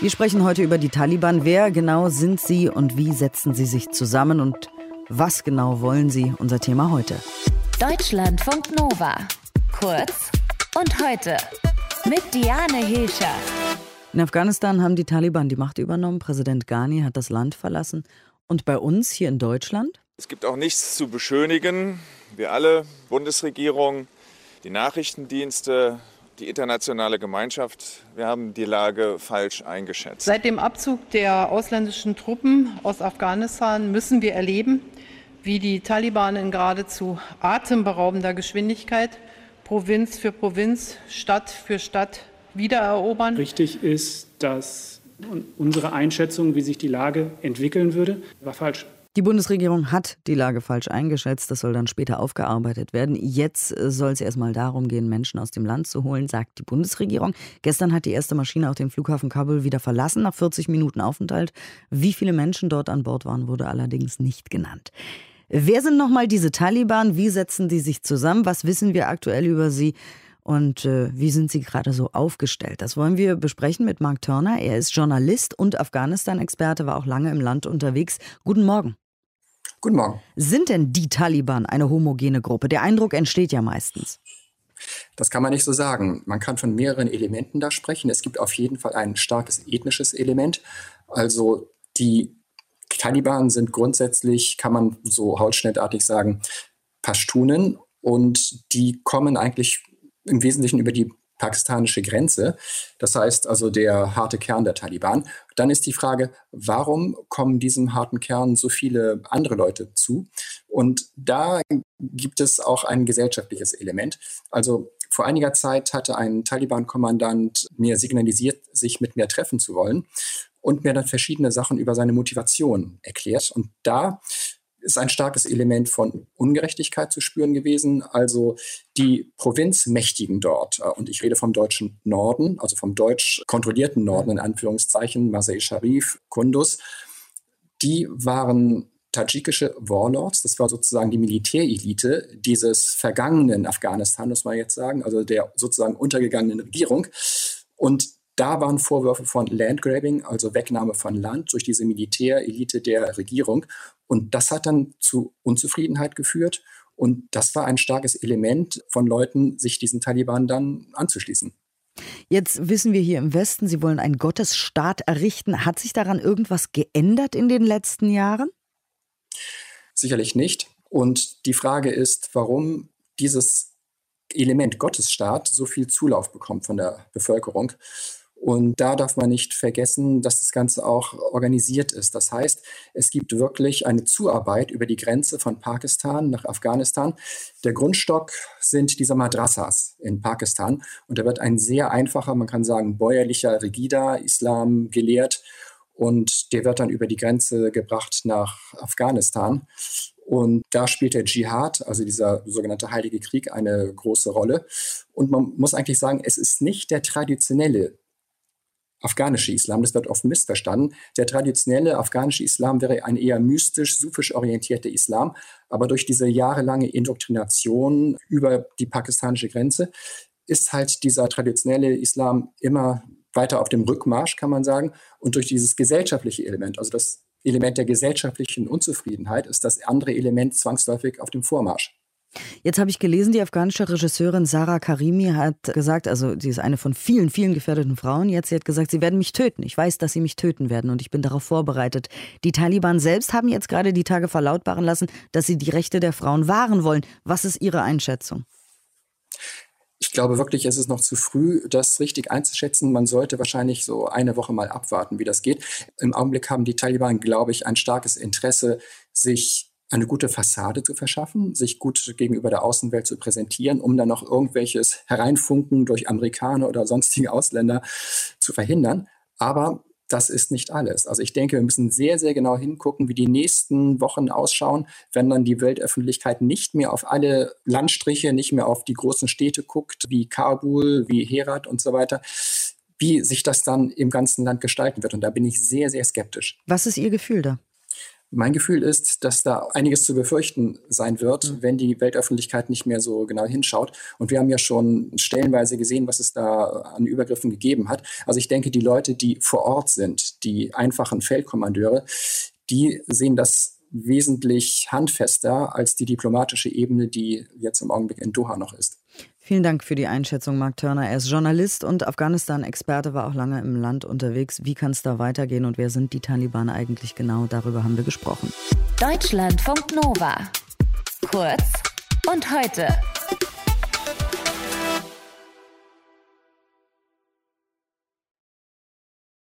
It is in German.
Wir sprechen heute über die Taliban. Wer genau sind sie und wie setzen sie sich zusammen und was genau wollen sie? Unser Thema heute. Deutschlandfunk Nova. Kurz und heute mit Diane Hilscher. In Afghanistan haben die Taliban die Macht übernommen. Präsident Ghani hat das Land verlassen. Und bei uns hier in Deutschland? Es gibt auch nichts zu beschönigen. Wir alle, Bundesregierung, die Nachrichtendienste, die internationale Gemeinschaft, wir haben die Lage falsch eingeschätzt. Seit dem Abzug der ausländischen Truppen aus Afghanistan müssen wir erleben, wie die Taliban in geradezu atemberaubender Geschwindigkeit Provinz für Provinz, Stadt für Stadt wiedererobern. Richtig ist, dass unsere Einschätzung, wie sich die Lage entwickeln würde, war falsch. Die Bundesregierung hat die Lage falsch eingeschätzt. Das soll dann später aufgearbeitet werden. Jetzt äh, soll es erstmal darum gehen, Menschen aus dem Land zu holen, sagt die Bundesregierung. Gestern hat die erste Maschine auch den Flughafen Kabul wieder verlassen, nach 40 Minuten Aufenthalt. Wie viele Menschen dort an Bord waren, wurde allerdings nicht genannt. Wer sind nochmal diese Taliban? Wie setzen die sich zusammen? Was wissen wir aktuell über sie? Und äh, wie sind sie gerade so aufgestellt? Das wollen wir besprechen mit Mark Turner. Er ist Journalist und Afghanistan-Experte, war auch lange im Land unterwegs. Guten Morgen. Guten Morgen. Sind denn die Taliban eine homogene Gruppe? Der Eindruck entsteht ja meistens. Das kann man nicht so sagen. Man kann von mehreren Elementen da sprechen. Es gibt auf jeden Fall ein starkes ethnisches Element. Also die Taliban sind grundsätzlich, kann man so hautschnittartig sagen, Pashtunen und die kommen eigentlich im Wesentlichen über die pakistanische Grenze. Das heißt also der harte Kern der Taliban. Dann ist die Frage, warum kommen diesem harten Kern so viele andere Leute zu? Und da gibt es auch ein gesellschaftliches Element. Also vor einiger Zeit hatte ein Taliban-Kommandant mir signalisiert, sich mit mir treffen zu wollen und mir dann verschiedene Sachen über seine Motivation erklärt. Und da ist ein starkes Element von Ungerechtigkeit zu spüren gewesen. Also die Provinzmächtigen dort, äh, und ich rede vom deutschen Norden, also vom deutsch kontrollierten Norden in Anführungszeichen, Masai Sharif, Kunduz, die waren tadschikische Warlords. Das war sozusagen die Militärelite dieses vergangenen Afghanistan, muss man jetzt sagen, also der sozusagen untergegangenen Regierung. Und da waren Vorwürfe von Landgrabbing, also Wegnahme von Land durch diese Militärelite der Regierung. Und das hat dann zu Unzufriedenheit geführt. Und das war ein starkes Element von Leuten, sich diesen Taliban dann anzuschließen. Jetzt wissen wir hier im Westen, Sie wollen einen Gottesstaat errichten. Hat sich daran irgendwas geändert in den letzten Jahren? Sicherlich nicht. Und die Frage ist, warum dieses Element Gottesstaat so viel Zulauf bekommt von der Bevölkerung. Und da darf man nicht vergessen, dass das Ganze auch organisiert ist. Das heißt, es gibt wirklich eine Zuarbeit über die Grenze von Pakistan nach Afghanistan. Der Grundstock sind diese Madrassas in Pakistan. Und da wird ein sehr einfacher, man kann sagen, bäuerlicher, rigider Islam gelehrt. Und der wird dann über die Grenze gebracht nach Afghanistan. Und da spielt der Dschihad, also dieser sogenannte Heilige Krieg, eine große Rolle. Und man muss eigentlich sagen, es ist nicht der traditionelle afghanische Islam. Das wird oft missverstanden. Der traditionelle afghanische Islam wäre ein eher mystisch, sufisch orientierter Islam. Aber durch diese jahrelange Indoktrination über die pakistanische Grenze ist halt dieser traditionelle Islam immer weiter auf dem Rückmarsch, kann man sagen. Und durch dieses gesellschaftliche Element, also das Element der gesellschaftlichen Unzufriedenheit, ist das andere Element zwangsläufig auf dem Vormarsch. Jetzt habe ich gelesen, die afghanische Regisseurin Sarah Karimi hat gesagt, also sie ist eine von vielen, vielen gefährdeten Frauen jetzt, sie hat gesagt, sie werden mich töten. Ich weiß, dass sie mich töten werden und ich bin darauf vorbereitet. Die Taliban selbst haben jetzt gerade die Tage verlautbaren lassen, dass sie die Rechte der Frauen wahren wollen. Was ist Ihre Einschätzung? Ich glaube wirklich, es ist noch zu früh, das richtig einzuschätzen. Man sollte wahrscheinlich so eine Woche mal abwarten, wie das geht. Im Augenblick haben die Taliban, glaube ich, ein starkes Interesse, sich eine gute Fassade zu verschaffen, sich gut gegenüber der Außenwelt zu präsentieren, um dann noch irgendwelches Hereinfunken durch Amerikaner oder sonstige Ausländer zu verhindern. Aber das ist nicht alles. Also ich denke, wir müssen sehr, sehr genau hingucken, wie die nächsten Wochen ausschauen, wenn dann die Weltöffentlichkeit nicht mehr auf alle Landstriche, nicht mehr auf die großen Städte guckt, wie Kabul, wie Herat und so weiter, wie sich das dann im ganzen Land gestalten wird. Und da bin ich sehr, sehr skeptisch. Was ist Ihr Gefühl da? Mein Gefühl ist, dass da einiges zu befürchten sein wird, mhm. wenn die Weltöffentlichkeit nicht mehr so genau hinschaut. Und wir haben ja schon stellenweise gesehen, was es da an Übergriffen gegeben hat. Also ich denke, die Leute, die vor Ort sind, die einfachen Feldkommandeure, die sehen das wesentlich handfester als die diplomatische Ebene, die jetzt im Augenblick in Doha noch ist. Vielen Dank für die Einschätzung, Mark Turner. Er ist Journalist und Afghanistan-Experte, war auch lange im Land unterwegs. Wie kann es da weitergehen und wer sind die Taliban eigentlich genau? Darüber haben wir gesprochen. Deutschlandfunk Nova. Kurz und heute.